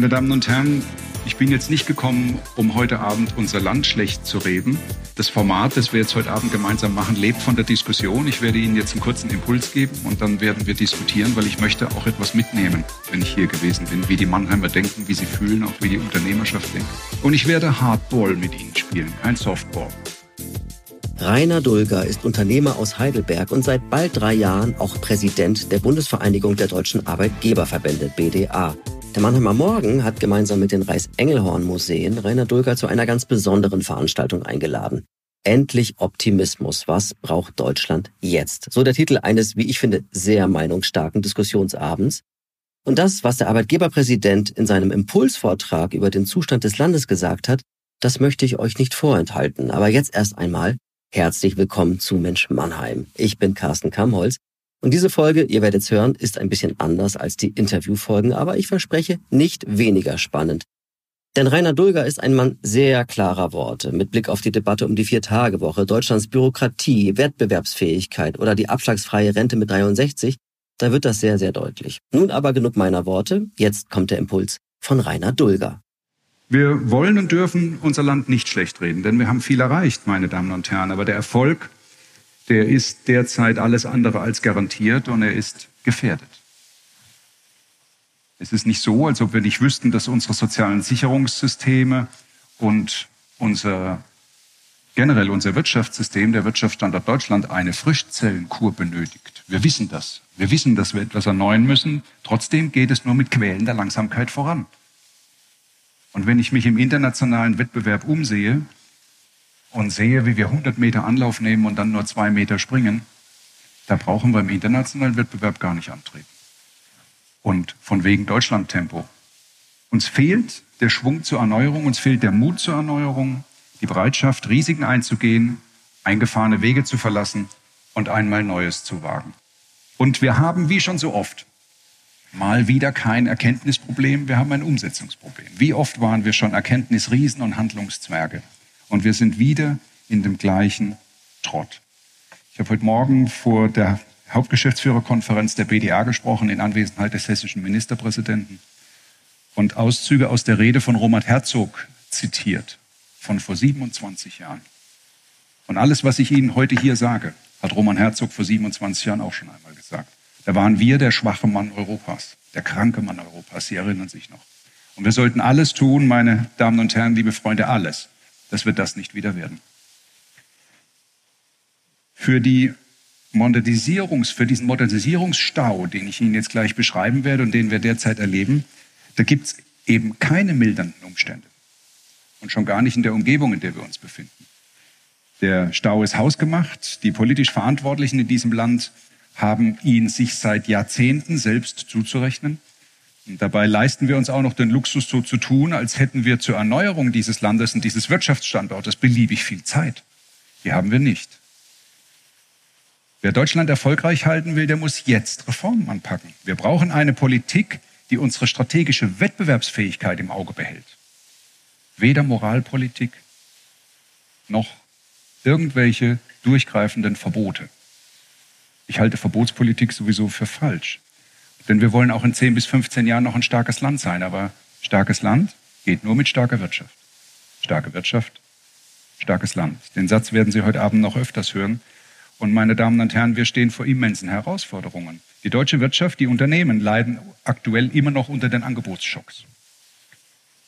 Meine Damen und Herren, ich bin jetzt nicht gekommen, um heute Abend unser Land schlecht zu reden. Das Format, das wir jetzt heute Abend gemeinsam machen, lebt von der Diskussion. Ich werde Ihnen jetzt einen kurzen Impuls geben und dann werden wir diskutieren, weil ich möchte auch etwas mitnehmen, wenn ich hier gewesen bin, wie die Mannheimer denken, wie sie fühlen, auch wie die Unternehmerschaft denkt. Und ich werde Hardball mit Ihnen spielen, kein Softball. Rainer Dulger ist Unternehmer aus Heidelberg und seit bald drei Jahren auch Präsident der Bundesvereinigung der deutschen Arbeitgeberverbände BDA. Der Mannheimer Morgen hat gemeinsam mit den Reichs-Engelhorn-Museen Rainer Dulger zu einer ganz besonderen Veranstaltung eingeladen. Endlich Optimismus. Was braucht Deutschland jetzt? So der Titel eines, wie ich finde, sehr meinungsstarken Diskussionsabends. Und das, was der Arbeitgeberpräsident in seinem Impulsvortrag über den Zustand des Landes gesagt hat, das möchte ich euch nicht vorenthalten. Aber jetzt erst einmal herzlich willkommen zu Mensch Mannheim. Ich bin Carsten Kamholz und diese Folge, ihr werdet es hören, ist ein bisschen anders als die Interviewfolgen, aber ich verspreche nicht weniger spannend. Denn Rainer Dulger ist ein Mann sehr klarer Worte mit Blick auf die Debatte um die Vier-Tage-Woche, Deutschlands Bürokratie, Wettbewerbsfähigkeit oder die abschlagsfreie Rente mit 63. Da wird das sehr, sehr deutlich. Nun aber genug meiner Worte. Jetzt kommt der Impuls von Rainer Dulger. Wir wollen und dürfen unser Land nicht schlecht reden, denn wir haben viel erreicht, meine Damen und Herren. Aber der Erfolg der ist derzeit alles andere als garantiert und er ist gefährdet. Es ist nicht so, als ob wir nicht wüssten, dass unsere sozialen Sicherungssysteme und unser generell unser Wirtschaftssystem, der Wirtschaftsstandort Deutschland, eine Frischzellenkur benötigt. Wir wissen das. Wir wissen, dass wir etwas erneuern müssen. Trotzdem geht es nur mit quälender Langsamkeit voran. Und wenn ich mich im internationalen Wettbewerb umsehe, und sehe, wie wir 100 Meter Anlauf nehmen und dann nur zwei Meter springen, da brauchen wir im internationalen Wettbewerb gar nicht antreten. Und von wegen Deutschland-Tempo. Uns fehlt der Schwung zur Erneuerung, uns fehlt der Mut zur Erneuerung, die Bereitschaft, Risiken einzugehen, eingefahrene Wege zu verlassen und einmal Neues zu wagen. Und wir haben, wie schon so oft, mal wieder kein Erkenntnisproblem, wir haben ein Umsetzungsproblem. Wie oft waren wir schon Erkenntnisriesen und Handlungszwerge? Und wir sind wieder in dem gleichen Trott. Ich habe heute Morgen vor der Hauptgeschäftsführerkonferenz der BDA gesprochen in Anwesenheit des hessischen Ministerpräsidenten und Auszüge aus der Rede von Robert Herzog zitiert von vor 27 Jahren. Und alles, was ich Ihnen heute hier sage, hat Roman Herzog vor 27 Jahren auch schon einmal gesagt. Da waren wir der schwache Mann Europas, der kranke Mann Europas. Sie erinnern sich noch. Und wir sollten alles tun, meine Damen und Herren, liebe Freunde, alles, dass wir das nicht wieder werden. Für die Modernisierungs, für diesen Modernisierungsstau, den ich Ihnen jetzt gleich beschreiben werde und den wir derzeit erleben, da gibt es eben keine mildernden Umstände. Und schon gar nicht in der Umgebung, in der wir uns befinden. Der Stau ist hausgemacht. Die politisch Verantwortlichen in diesem Land haben ihn sich seit Jahrzehnten selbst zuzurechnen. Dabei leisten wir uns auch noch den Luxus, so zu tun, als hätten wir zur Erneuerung dieses Landes und dieses Wirtschaftsstandortes beliebig viel Zeit. Die haben wir nicht. Wer Deutschland erfolgreich halten will, der muss jetzt Reformen anpacken. Wir brauchen eine Politik, die unsere strategische Wettbewerbsfähigkeit im Auge behält. Weder Moralpolitik noch irgendwelche durchgreifenden Verbote. Ich halte Verbotspolitik sowieso für falsch. Denn wir wollen auch in 10 bis 15 Jahren noch ein starkes Land sein. Aber starkes Land geht nur mit starker Wirtschaft. Starke Wirtschaft, starkes Land. Den Satz werden Sie heute Abend noch öfters hören. Und meine Damen und Herren, wir stehen vor immensen Herausforderungen. Die deutsche Wirtschaft, die Unternehmen leiden aktuell immer noch unter den Angebotsschocks.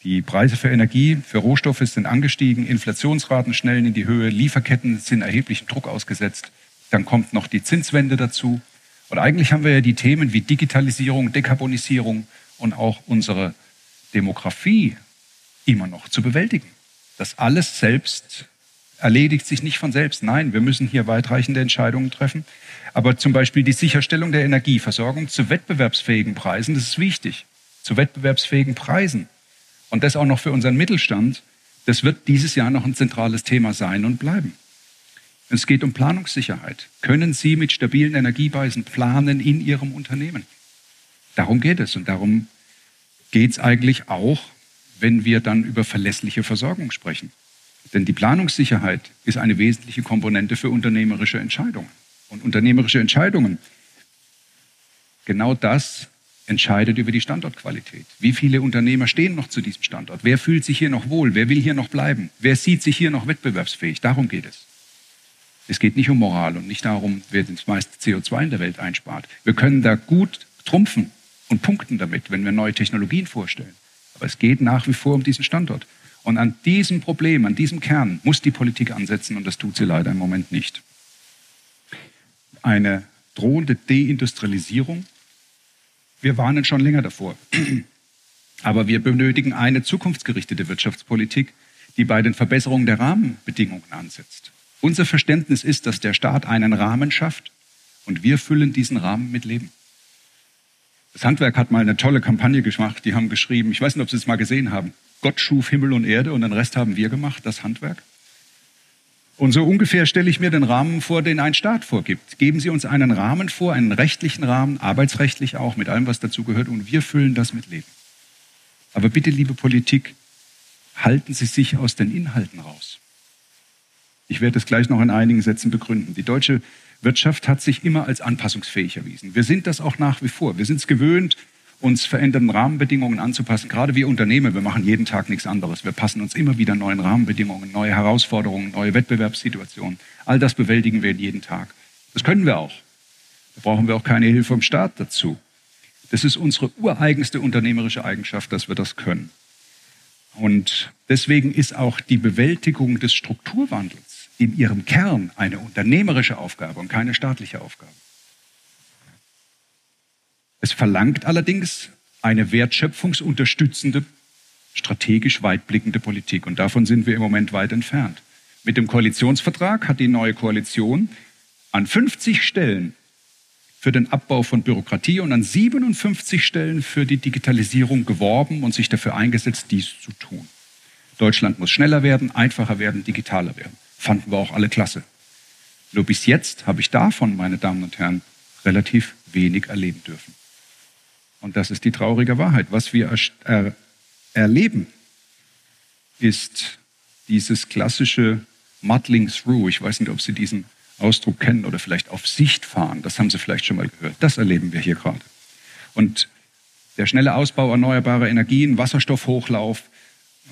Die Preise für Energie, für Rohstoffe sind angestiegen, Inflationsraten schnellen in die Höhe, Lieferketten sind erheblichem Druck ausgesetzt. Dann kommt noch die Zinswende dazu. Und eigentlich haben wir ja die Themen wie Digitalisierung, Dekarbonisierung und auch unsere Demografie immer noch zu bewältigen. Das alles selbst erledigt sich nicht von selbst. Nein, wir müssen hier weitreichende Entscheidungen treffen. Aber zum Beispiel die Sicherstellung der Energieversorgung zu wettbewerbsfähigen Preisen, das ist wichtig. Zu wettbewerbsfähigen Preisen. Und das auch noch für unseren Mittelstand. Das wird dieses Jahr noch ein zentrales Thema sein und bleiben. Es geht um Planungssicherheit. Können Sie mit stabilen Energiepreisen planen in Ihrem Unternehmen? Darum geht es und darum geht es eigentlich auch, wenn wir dann über verlässliche Versorgung sprechen. Denn die Planungssicherheit ist eine wesentliche Komponente für unternehmerische Entscheidungen. Und unternehmerische Entscheidungen, genau das entscheidet über die Standortqualität. Wie viele Unternehmer stehen noch zu diesem Standort? Wer fühlt sich hier noch wohl? Wer will hier noch bleiben? Wer sieht sich hier noch wettbewerbsfähig? Darum geht es. Es geht nicht um Moral und nicht darum, wer das meiste CO2 in der Welt einspart. Wir können da gut trumpfen und punkten damit, wenn wir neue Technologien vorstellen. Aber es geht nach wie vor um diesen Standort. Und an diesem Problem, an diesem Kern muss die Politik ansetzen und das tut sie leider im Moment nicht. Eine drohende Deindustrialisierung. Wir warnen schon länger davor. Aber wir benötigen eine zukunftsgerichtete Wirtschaftspolitik, die bei den Verbesserungen der Rahmenbedingungen ansetzt. Unser Verständnis ist, dass der Staat einen Rahmen schafft und wir füllen diesen Rahmen mit Leben. Das Handwerk hat mal eine tolle Kampagne gemacht. Die haben geschrieben, ich weiß nicht, ob Sie es mal gesehen haben. Gott schuf Himmel und Erde und den Rest haben wir gemacht, das Handwerk. Und so ungefähr stelle ich mir den Rahmen vor, den ein Staat vorgibt. Geben Sie uns einen Rahmen vor, einen rechtlichen Rahmen, arbeitsrechtlich auch, mit allem, was dazu gehört, und wir füllen das mit Leben. Aber bitte, liebe Politik, halten Sie sich aus den Inhalten raus. Ich werde es gleich noch in einigen Sätzen begründen. Die deutsche Wirtschaft hat sich immer als anpassungsfähig erwiesen. Wir sind das auch nach wie vor. Wir sind es gewöhnt, uns verändernden Rahmenbedingungen anzupassen. Gerade wir Unternehmer, wir machen jeden Tag nichts anderes. Wir passen uns immer wieder neuen Rahmenbedingungen, neue Herausforderungen, neue Wettbewerbssituationen. All das bewältigen wir jeden Tag. Das können wir auch. Da brauchen wir auch keine Hilfe vom Staat dazu. Das ist unsere ureigenste unternehmerische Eigenschaft, dass wir das können. Und deswegen ist auch die Bewältigung des Strukturwandels in ihrem Kern eine unternehmerische Aufgabe und keine staatliche Aufgabe. Es verlangt allerdings eine wertschöpfungsunterstützende, strategisch weitblickende Politik. Und davon sind wir im Moment weit entfernt. Mit dem Koalitionsvertrag hat die neue Koalition an 50 Stellen für den Abbau von Bürokratie und an 57 Stellen für die Digitalisierung geworben und sich dafür eingesetzt, dies zu tun. Deutschland muss schneller werden, einfacher werden, digitaler werden fanden wir auch alle klasse. Nur bis jetzt habe ich davon, meine Damen und Herren, relativ wenig erleben dürfen. Und das ist die traurige Wahrheit. Was wir er erleben, ist dieses klassische Muddling Through. Ich weiß nicht, ob Sie diesen Ausdruck kennen oder vielleicht auf Sicht fahren. Das haben Sie vielleicht schon mal gehört. Das erleben wir hier gerade. Und der schnelle Ausbau erneuerbarer Energien, Wasserstoffhochlauf.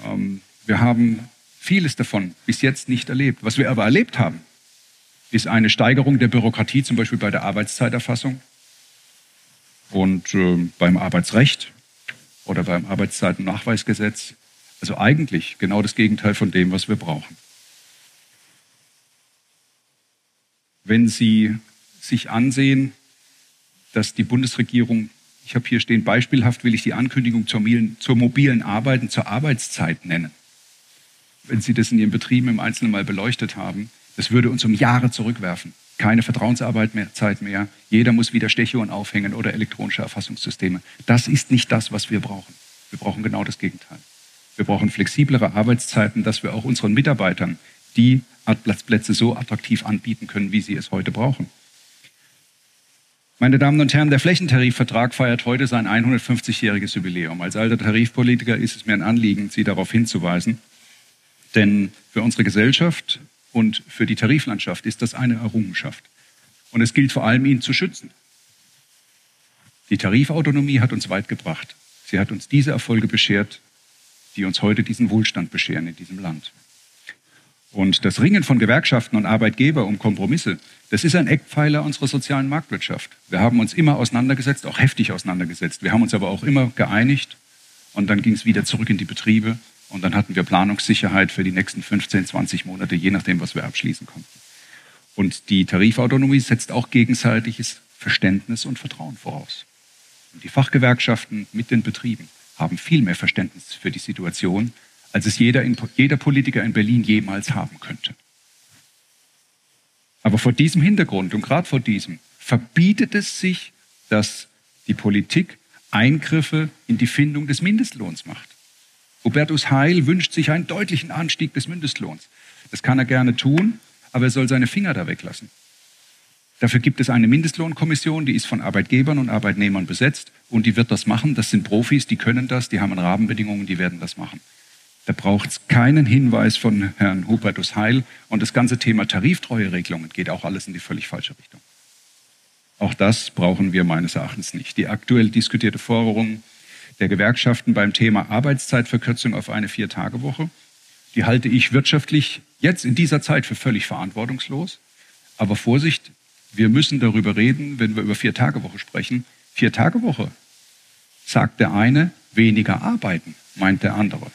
Ähm, wir haben vieles davon bis jetzt nicht erlebt. Was wir aber erlebt haben, ist eine Steigerung der Bürokratie, zum Beispiel bei der Arbeitszeiterfassung und äh, beim Arbeitsrecht oder beim Arbeitszeitennachweisgesetz. Also eigentlich genau das Gegenteil von dem, was wir brauchen. Wenn Sie sich ansehen, dass die Bundesregierung, ich habe hier stehen, beispielhaft will ich die Ankündigung zur, zur mobilen Arbeiten zur Arbeitszeit nennen wenn Sie das in Ihren Betrieben im Einzelnen mal beleuchtet haben, das würde uns um Jahre zurückwerfen. Keine Vertrauensarbeit mehr, Zeit mehr. Jeder muss wieder Stechuhren aufhängen oder elektronische Erfassungssysteme. Das ist nicht das, was wir brauchen. Wir brauchen genau das Gegenteil. Wir brauchen flexiblere Arbeitszeiten, dass wir auch unseren Mitarbeitern die Plätze so attraktiv anbieten können, wie sie es heute brauchen. Meine Damen und Herren, der Flächentarifvertrag feiert heute sein 150-jähriges Jubiläum. Als alter Tarifpolitiker ist es mir ein Anliegen, Sie darauf hinzuweisen, denn für unsere Gesellschaft und für die Tariflandschaft ist das eine Errungenschaft. Und es gilt vor allem, ihn zu schützen. Die Tarifautonomie hat uns weit gebracht. Sie hat uns diese Erfolge beschert, die uns heute diesen Wohlstand bescheren in diesem Land. Und das Ringen von Gewerkschaften und Arbeitgeber um Kompromisse, das ist ein Eckpfeiler unserer sozialen Marktwirtschaft. Wir haben uns immer auseinandergesetzt, auch heftig auseinandergesetzt. Wir haben uns aber auch immer geeinigt und dann ging es wieder zurück in die Betriebe und dann hatten wir Planungssicherheit für die nächsten 15, 20 Monate, je nachdem, was wir abschließen konnten. Und die Tarifautonomie setzt auch gegenseitiges Verständnis und Vertrauen voraus. Und die Fachgewerkschaften mit den Betrieben haben viel mehr Verständnis für die Situation, als es jeder, jeder Politiker in Berlin jemals haben könnte. Aber vor diesem Hintergrund und gerade vor diesem verbietet es sich, dass die Politik Eingriffe in die Findung des Mindestlohns macht. Hubertus Heil wünscht sich einen deutlichen Anstieg des Mindestlohns. Das kann er gerne tun, aber er soll seine Finger da weglassen. Dafür gibt es eine Mindestlohnkommission, die ist von Arbeitgebern und Arbeitnehmern besetzt und die wird das machen. Das sind Profis, die können das, die haben Rahmenbedingungen, die werden das machen. Da braucht es keinen Hinweis von Herrn Hubertus Heil und das ganze Thema Tariftreueregelungen geht auch alles in die völlig falsche Richtung. Auch das brauchen wir meines Erachtens nicht. Die aktuell diskutierte Forderung der Gewerkschaften beim Thema Arbeitszeitverkürzung auf eine Vier-Tage-Woche, die halte ich wirtschaftlich jetzt in dieser Zeit für völlig verantwortungslos. Aber Vorsicht, wir müssen darüber reden, wenn wir über Vier-Tage-Woche sprechen. Vier-Tage-Woche, sagt der eine, weniger arbeiten, meint der andere.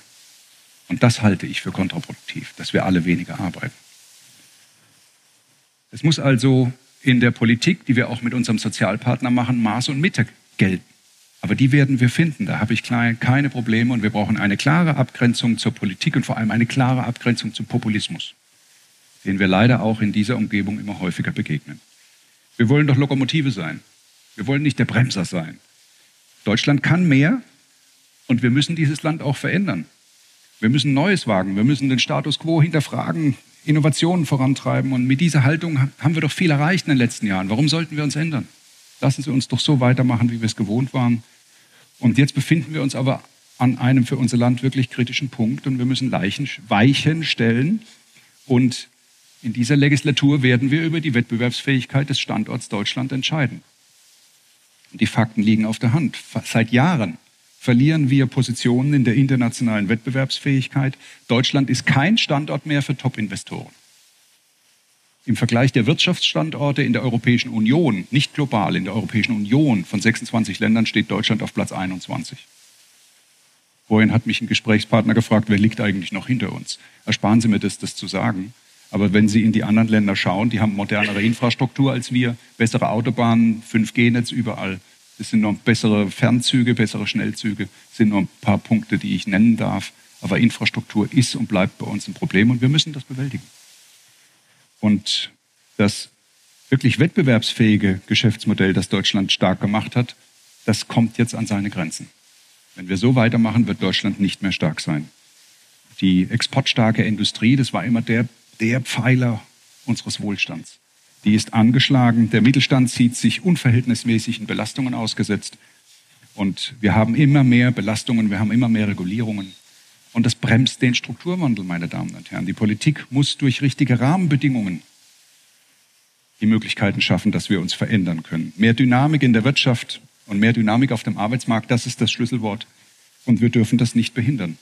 Und das halte ich für kontraproduktiv, dass wir alle weniger arbeiten. Es muss also in der Politik, die wir auch mit unserem Sozialpartner machen, Maß und Mitte gelten. Aber die werden wir finden. Da habe ich keine Probleme und wir brauchen eine klare Abgrenzung zur Politik und vor allem eine klare Abgrenzung zum Populismus, den wir leider auch in dieser Umgebung immer häufiger begegnen. Wir wollen doch Lokomotive sein. Wir wollen nicht der Bremser sein. Deutschland kann mehr und wir müssen dieses Land auch verändern. Wir müssen Neues wagen. Wir müssen den Status quo hinterfragen, Innovationen vorantreiben. Und mit dieser Haltung haben wir doch viel erreicht in den letzten Jahren. Warum sollten wir uns ändern? Lassen Sie uns doch so weitermachen, wie wir es gewohnt waren. Und jetzt befinden wir uns aber an einem für unser Land wirklich kritischen Punkt und wir müssen Leichen, Weichen stellen. Und in dieser Legislatur werden wir über die Wettbewerbsfähigkeit des Standorts Deutschland entscheiden. Und die Fakten liegen auf der Hand. Seit Jahren verlieren wir Positionen in der internationalen Wettbewerbsfähigkeit. Deutschland ist kein Standort mehr für Top-Investoren. Im Vergleich der Wirtschaftsstandorte in der Europäischen Union, nicht global, in der Europäischen Union von 26 Ländern steht Deutschland auf Platz 21. Vorhin hat mich ein Gesprächspartner gefragt, wer liegt eigentlich noch hinter uns? Ersparen Sie mir das, das zu sagen. Aber wenn Sie in die anderen Länder schauen, die haben modernere Infrastruktur als wir, bessere Autobahnen, 5G-Netz überall. Es sind noch bessere Fernzüge, bessere Schnellzüge, es sind nur ein paar Punkte, die ich nennen darf. Aber Infrastruktur ist und bleibt bei uns ein Problem und wir müssen das bewältigen. Und das wirklich wettbewerbsfähige Geschäftsmodell, das Deutschland stark gemacht hat, das kommt jetzt an seine Grenzen. Wenn wir so weitermachen, wird Deutschland nicht mehr stark sein. Die exportstarke Industrie, das war immer der, der Pfeiler unseres Wohlstands. Die ist angeschlagen. Der Mittelstand sieht sich unverhältnismäßigen Belastungen ausgesetzt. Und wir haben immer mehr Belastungen, wir haben immer mehr Regulierungen. Und das bremst den Strukturwandel, meine Damen und Herren. Die Politik muss durch richtige Rahmenbedingungen die Möglichkeiten schaffen, dass wir uns verändern können. Mehr Dynamik in der Wirtschaft und mehr Dynamik auf dem Arbeitsmarkt, das ist das Schlüsselwort. Und wir dürfen das nicht behindern.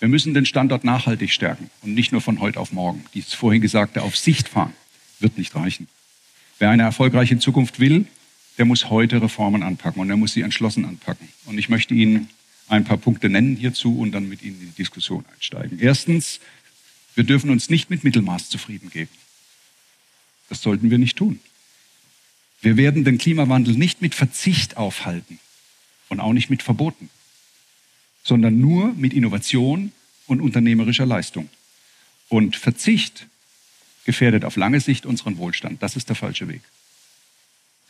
Wir müssen den Standort nachhaltig stärken und nicht nur von heute auf morgen. Dieses vorhin Gesagte auf Sicht fahren wird nicht reichen. Wer eine erfolgreiche Zukunft will, der muss heute Reformen anpacken und er muss sie entschlossen anpacken. Und ich möchte Ihnen ein paar Punkte nennen hierzu und dann mit Ihnen in die Diskussion einsteigen. Erstens, wir dürfen uns nicht mit Mittelmaß zufrieden geben. Das sollten wir nicht tun. Wir werden den Klimawandel nicht mit Verzicht aufhalten und auch nicht mit Verboten, sondern nur mit Innovation und unternehmerischer Leistung. Und Verzicht gefährdet auf lange Sicht unseren Wohlstand. Das ist der falsche Weg.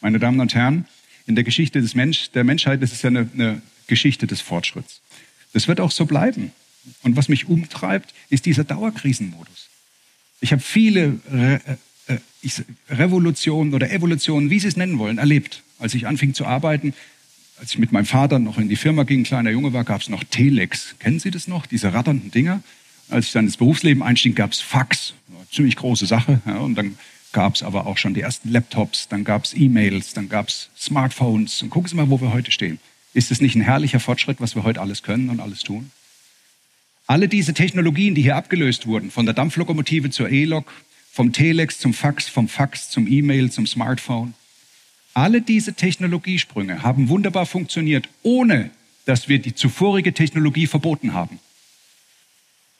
Meine Damen und Herren, in der Geschichte des Mensch, der Menschheit ist es ja eine, eine Geschichte des Fortschritts. Das wird auch so bleiben. Und was mich umtreibt, ist dieser Dauerkrisenmodus. Ich habe viele Re äh, ich, Revolutionen oder Evolutionen, wie Sie es nennen wollen, erlebt. Als ich anfing zu arbeiten, als ich mit meinem Vater noch in die Firma ging, kleiner Junge war, gab es noch Telex. Kennen Sie das noch? Diese ratternden Dinger. Als ich dann ins Berufsleben einstieg, gab es Fax. Ziemlich große Sache. Ja, und dann gab es aber auch schon die ersten Laptops, dann gab es E-Mails, dann gab es Smartphones. Und gucken Sie mal, wo wir heute stehen. Ist es nicht ein herrlicher Fortschritt, was wir heute alles können und alles tun? Alle diese Technologien, die hier abgelöst wurden, von der Dampflokomotive zur E-Lok, vom Telex zum Fax, vom Fax zum E-Mail, zum Smartphone, alle diese Technologiesprünge haben wunderbar funktioniert, ohne dass wir die zuvorige Technologie verboten haben.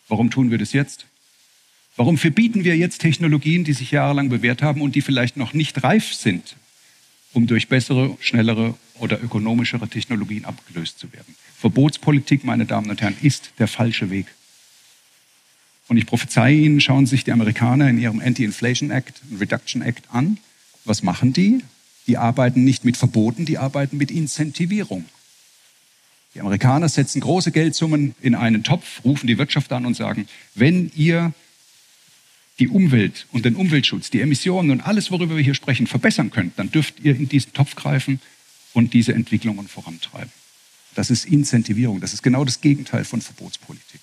Warum tun wir das jetzt? Warum verbieten wir jetzt Technologien, die sich jahrelang bewährt haben und die vielleicht noch nicht reif sind, um durch bessere, schnellere oder ökonomischere Technologien abgelöst zu werden? Verbotspolitik, meine Damen und Herren, ist der falsche Weg. Und ich prophezeie Ihnen, schauen sich die Amerikaner in ihrem Anti-Inflation Act, Reduction Act an. Was machen die? Die arbeiten nicht mit Verboten, die arbeiten mit Incentivierung. Die Amerikaner setzen große Geldsummen in einen Topf, rufen die Wirtschaft an und sagen, wenn ihr die Umwelt und den Umweltschutz, die Emissionen und alles, worüber wir hier sprechen, verbessern könnt, dann dürft ihr in diesen Topf greifen und diese Entwicklungen vorantreiben. Das ist Incentivierung. Das ist genau das Gegenteil von Verbotspolitik.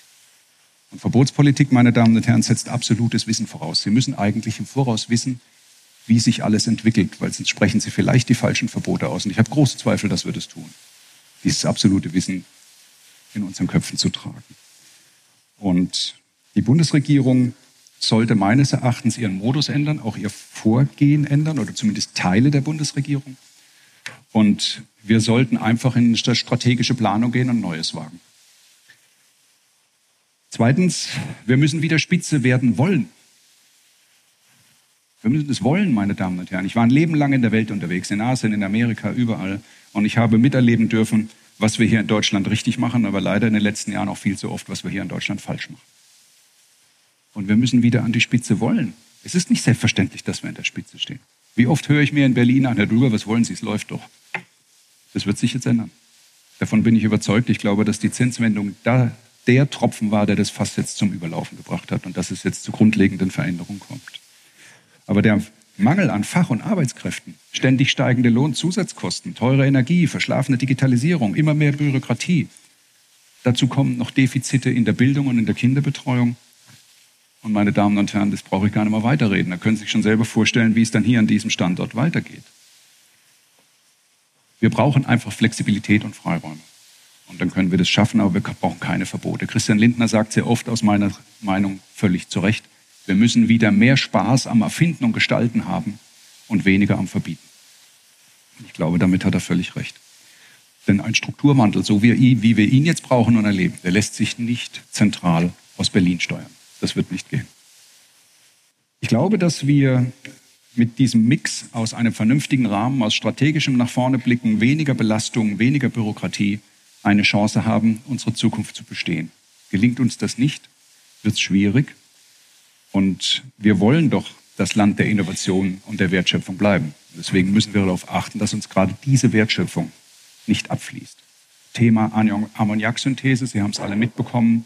Und Verbotspolitik, meine Damen und Herren, setzt absolutes Wissen voraus. Sie müssen eigentlich im Voraus wissen, wie sich alles entwickelt, weil sonst sprechen sie vielleicht die falschen Verbote aus. Und ich habe große Zweifel, dass wir das tun, dieses absolute Wissen in unseren Köpfen zu tragen. Und die Bundesregierung sollte meines Erachtens ihren Modus ändern, auch ihr Vorgehen ändern oder zumindest Teile der Bundesregierung. Und wir sollten einfach in eine strategische Planung gehen und Neues wagen. Zweitens, wir müssen wieder Spitze werden wollen. Wir müssen es wollen, meine Damen und Herren. Ich war ein Leben lang in der Welt unterwegs, in Asien, in Amerika, überall. Und ich habe miterleben dürfen, was wir hier in Deutschland richtig machen, aber leider in den letzten Jahren auch viel zu oft, was wir hier in Deutschland falsch machen. Und wir müssen wieder an die Spitze wollen. Es ist nicht selbstverständlich, dass wir an der Spitze stehen. Wie oft höre ich mir in Berlin an, Herr Drüber, was wollen Sie? Es läuft doch. Das wird sich jetzt ändern. Davon bin ich überzeugt. Ich glaube, dass die Zinswendung da der Tropfen war, der das Fass jetzt zum Überlaufen gebracht hat und dass es jetzt zu grundlegenden Veränderungen kommt. Aber der Mangel an Fach- und Arbeitskräften, ständig steigende Lohnzusatzkosten, teure Energie, verschlafene Digitalisierung, immer mehr Bürokratie. Dazu kommen noch Defizite in der Bildung und in der Kinderbetreuung. Und meine Damen und Herren, das brauche ich gar nicht mal weiterreden. Da können Sie sich schon selber vorstellen, wie es dann hier an diesem Standort weitergeht. Wir brauchen einfach Flexibilität und Freiräume. Und dann können wir das schaffen, aber wir brauchen keine Verbote. Christian Lindner sagt sehr oft aus meiner Meinung völlig zu Recht, wir müssen wieder mehr Spaß am Erfinden und Gestalten haben und weniger am Verbieten. Ich glaube, damit hat er völlig recht. Denn ein Strukturwandel, so wie, wie wir ihn jetzt brauchen und erleben, der lässt sich nicht zentral aus Berlin steuern. Das wird nicht gehen. Ich glaube, dass wir mit diesem Mix aus einem vernünftigen Rahmen, aus strategischem nach vorne blicken, weniger Belastung, weniger Bürokratie, eine Chance haben, unsere Zukunft zu bestehen. Gelingt uns das nicht, wird es schwierig. Und wir wollen doch das Land der Innovation und der Wertschöpfung bleiben. Deswegen müssen wir darauf achten, dass uns gerade diese Wertschöpfung nicht abfließt. Thema Ammoniaksynthese, Sie haben es alle mitbekommen.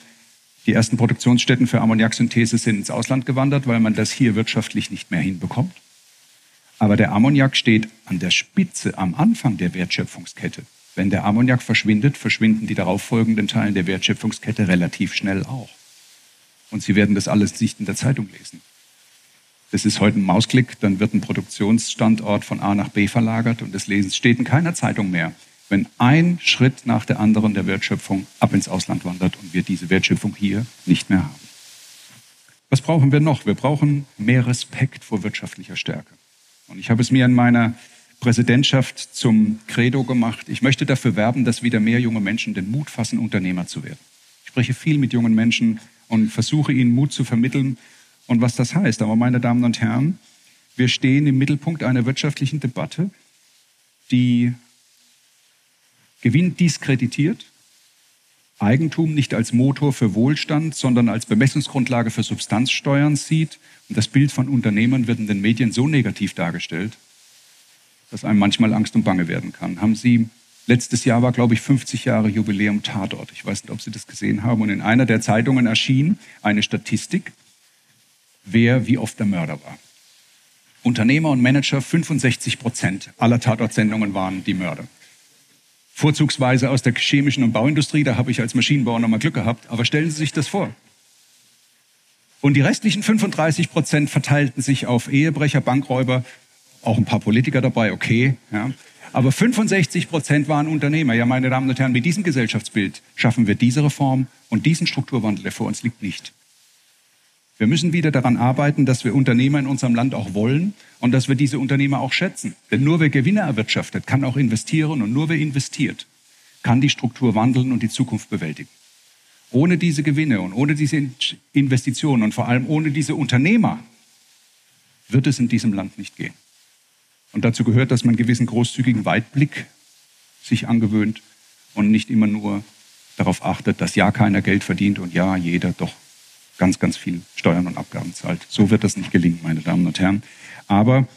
Die ersten Produktionsstätten für Ammoniaksynthese sind ins Ausland gewandert, weil man das hier wirtschaftlich nicht mehr hinbekommt. Aber der Ammoniak steht an der Spitze, am Anfang der Wertschöpfungskette. Wenn der Ammoniak verschwindet, verschwinden die darauffolgenden Teile der Wertschöpfungskette relativ schnell auch. Und Sie werden das alles nicht in der Zeitung lesen. Das ist heute ein Mausklick, dann wird ein Produktionsstandort von A nach B verlagert und das Lesen steht in keiner Zeitung mehr wenn ein Schritt nach der anderen der Wertschöpfung ab ins Ausland wandert und wir diese Wertschöpfung hier nicht mehr haben. Was brauchen wir noch? Wir brauchen mehr Respekt vor wirtschaftlicher Stärke. Und ich habe es mir in meiner Präsidentschaft zum Credo gemacht. Ich möchte dafür werben, dass wieder mehr junge Menschen den Mut fassen, Unternehmer zu werden. Ich spreche viel mit jungen Menschen und versuche ihnen Mut zu vermitteln und was das heißt. Aber meine Damen und Herren, wir stehen im Mittelpunkt einer wirtschaftlichen Debatte, die Gewinn diskreditiert, Eigentum nicht als Motor für Wohlstand, sondern als Bemessungsgrundlage für Substanzsteuern sieht. Und das Bild von Unternehmern wird in den Medien so negativ dargestellt, dass einem manchmal Angst und Bange werden kann. Haben Sie, letztes Jahr war, glaube ich, 50 Jahre Jubiläum Tatort. Ich weiß nicht, ob Sie das gesehen haben. Und in einer der Zeitungen erschien eine Statistik, wer wie oft der Mörder war. Unternehmer und Manager, 65 Prozent aller Tatortsendungen waren die Mörder vorzugsweise aus der chemischen und Bauindustrie. Da habe ich als Maschinenbauer nochmal Glück gehabt. Aber stellen Sie sich das vor. Und die restlichen 35 Prozent verteilten sich auf Ehebrecher, Bankräuber, auch ein paar Politiker dabei, okay. Ja. Aber 65 Prozent waren Unternehmer. Ja, meine Damen und Herren, mit diesem Gesellschaftsbild schaffen wir diese Reform und diesen Strukturwandel, der vor uns liegt, nicht. Wir müssen wieder daran arbeiten, dass wir Unternehmer in unserem Land auch wollen und dass wir diese Unternehmer auch schätzen. Denn nur wer Gewinne erwirtschaftet, kann auch investieren und nur wer investiert, kann die Struktur wandeln und die Zukunft bewältigen. Ohne diese Gewinne und ohne diese Investitionen und vor allem ohne diese Unternehmer wird es in diesem Land nicht gehen. Und dazu gehört, dass man einen gewissen großzügigen Weitblick sich angewöhnt und nicht immer nur darauf achtet, dass ja keiner Geld verdient und ja jeder doch ganz, ganz viel Steuern und Abgaben zahlt. So wird das nicht gelingen, meine Damen und Herren. Aber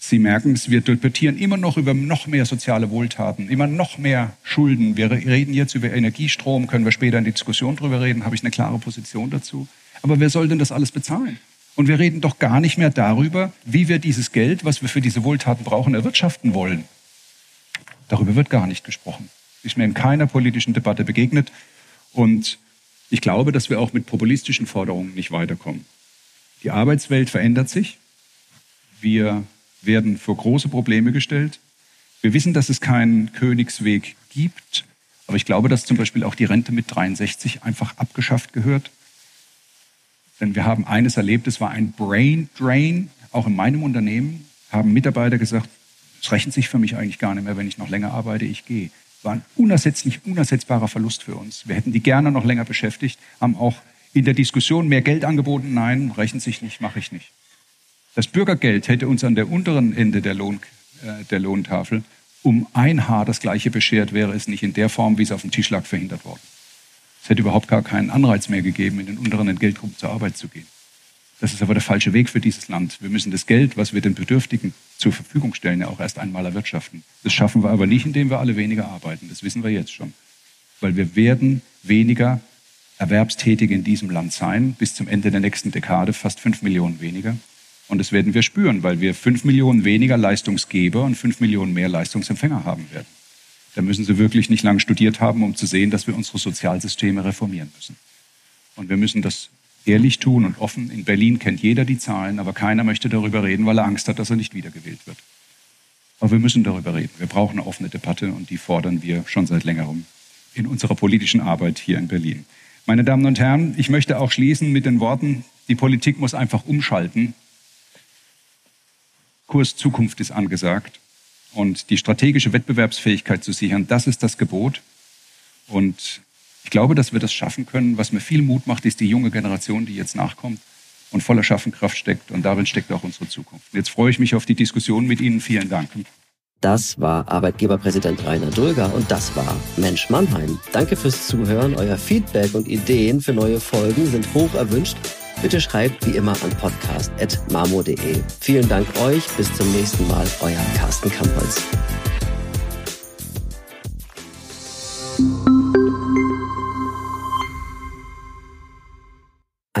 Sie merken es, wir debattieren immer noch über noch mehr soziale Wohltaten, immer noch mehr Schulden. Wir reden jetzt über Energiestrom, können wir später in die Diskussion drüber reden, habe ich eine klare Position dazu. Aber wer soll denn das alles bezahlen? Und wir reden doch gar nicht mehr darüber, wie wir dieses Geld, was wir für diese Wohltaten brauchen, erwirtschaften wollen. Darüber wird gar nicht gesprochen. Ist mir in keiner politischen Debatte begegnet. Und ich glaube, dass wir auch mit populistischen Forderungen nicht weiterkommen. Die Arbeitswelt verändert sich. Wir werden vor große Probleme gestellt. Wir wissen, dass es keinen Königsweg gibt, aber ich glaube, dass zum Beispiel auch die Rente mit 63 einfach abgeschafft gehört. Denn wir haben eines erlebt, es war ein Brain Drain, auch in meinem Unternehmen haben Mitarbeiter gesagt, es rechnet sich für mich eigentlich gar nicht mehr, wenn ich noch länger arbeite, ich gehe. War ein unersetzlich, unersetzbarer Verlust für uns. Wir hätten die gerne noch länger beschäftigt, haben auch in der Diskussion mehr Geld angeboten. Nein, rechnet sich nicht, mache ich nicht. Das Bürgergeld hätte uns an der unteren Ende der, Lohn, äh, der Lohntafel um ein Haar das gleiche beschert, wäre es nicht in der Form, wie es auf dem Tisch lag, verhindert worden. Es hätte überhaupt gar keinen Anreiz mehr gegeben, in den unteren Entgeltgruppen zur Arbeit zu gehen. Das ist aber der falsche Weg für dieses Land. Wir müssen das Geld, was wir den Bedürftigen zur Verfügung stellen, ja auch erst einmal erwirtschaften. Das schaffen wir aber nicht, indem wir alle weniger arbeiten. Das wissen wir jetzt schon. Weil wir werden weniger Erwerbstätige in diesem Land sein, bis zum Ende der nächsten Dekade fast fünf Millionen weniger. Und das werden wir spüren, weil wir fünf Millionen weniger Leistungsgeber und fünf Millionen mehr Leistungsempfänger haben werden. Da müssen Sie wirklich nicht lange studiert haben, um zu sehen, dass wir unsere Sozialsysteme reformieren müssen. Und wir müssen das ehrlich tun und offen. In Berlin kennt jeder die Zahlen, aber keiner möchte darüber reden, weil er Angst hat, dass er nicht wiedergewählt wird. Aber wir müssen darüber reden. Wir brauchen eine offene Debatte und die fordern wir schon seit längerem in unserer politischen Arbeit hier in Berlin. Meine Damen und Herren, ich möchte auch schließen mit den Worten, die Politik muss einfach umschalten. Kurs Zukunft ist angesagt. Und die strategische Wettbewerbsfähigkeit zu sichern, das ist das Gebot. Und ich glaube, dass wir das schaffen können. Was mir viel Mut macht, ist die junge Generation, die jetzt nachkommt und voller Schaffenkraft steckt. Und darin steckt auch unsere Zukunft. Jetzt freue ich mich auf die Diskussion mit Ihnen. Vielen Dank. Das war Arbeitgeberpräsident Rainer Dulger und das war Mensch Mannheim. Danke fürs Zuhören. Euer Feedback und Ideen für neue Folgen sind hoch erwünscht. Bitte schreibt wie immer an podcast.marmo.de. Vielen Dank euch. Bis zum nächsten Mal. Euer Carsten Kampholz.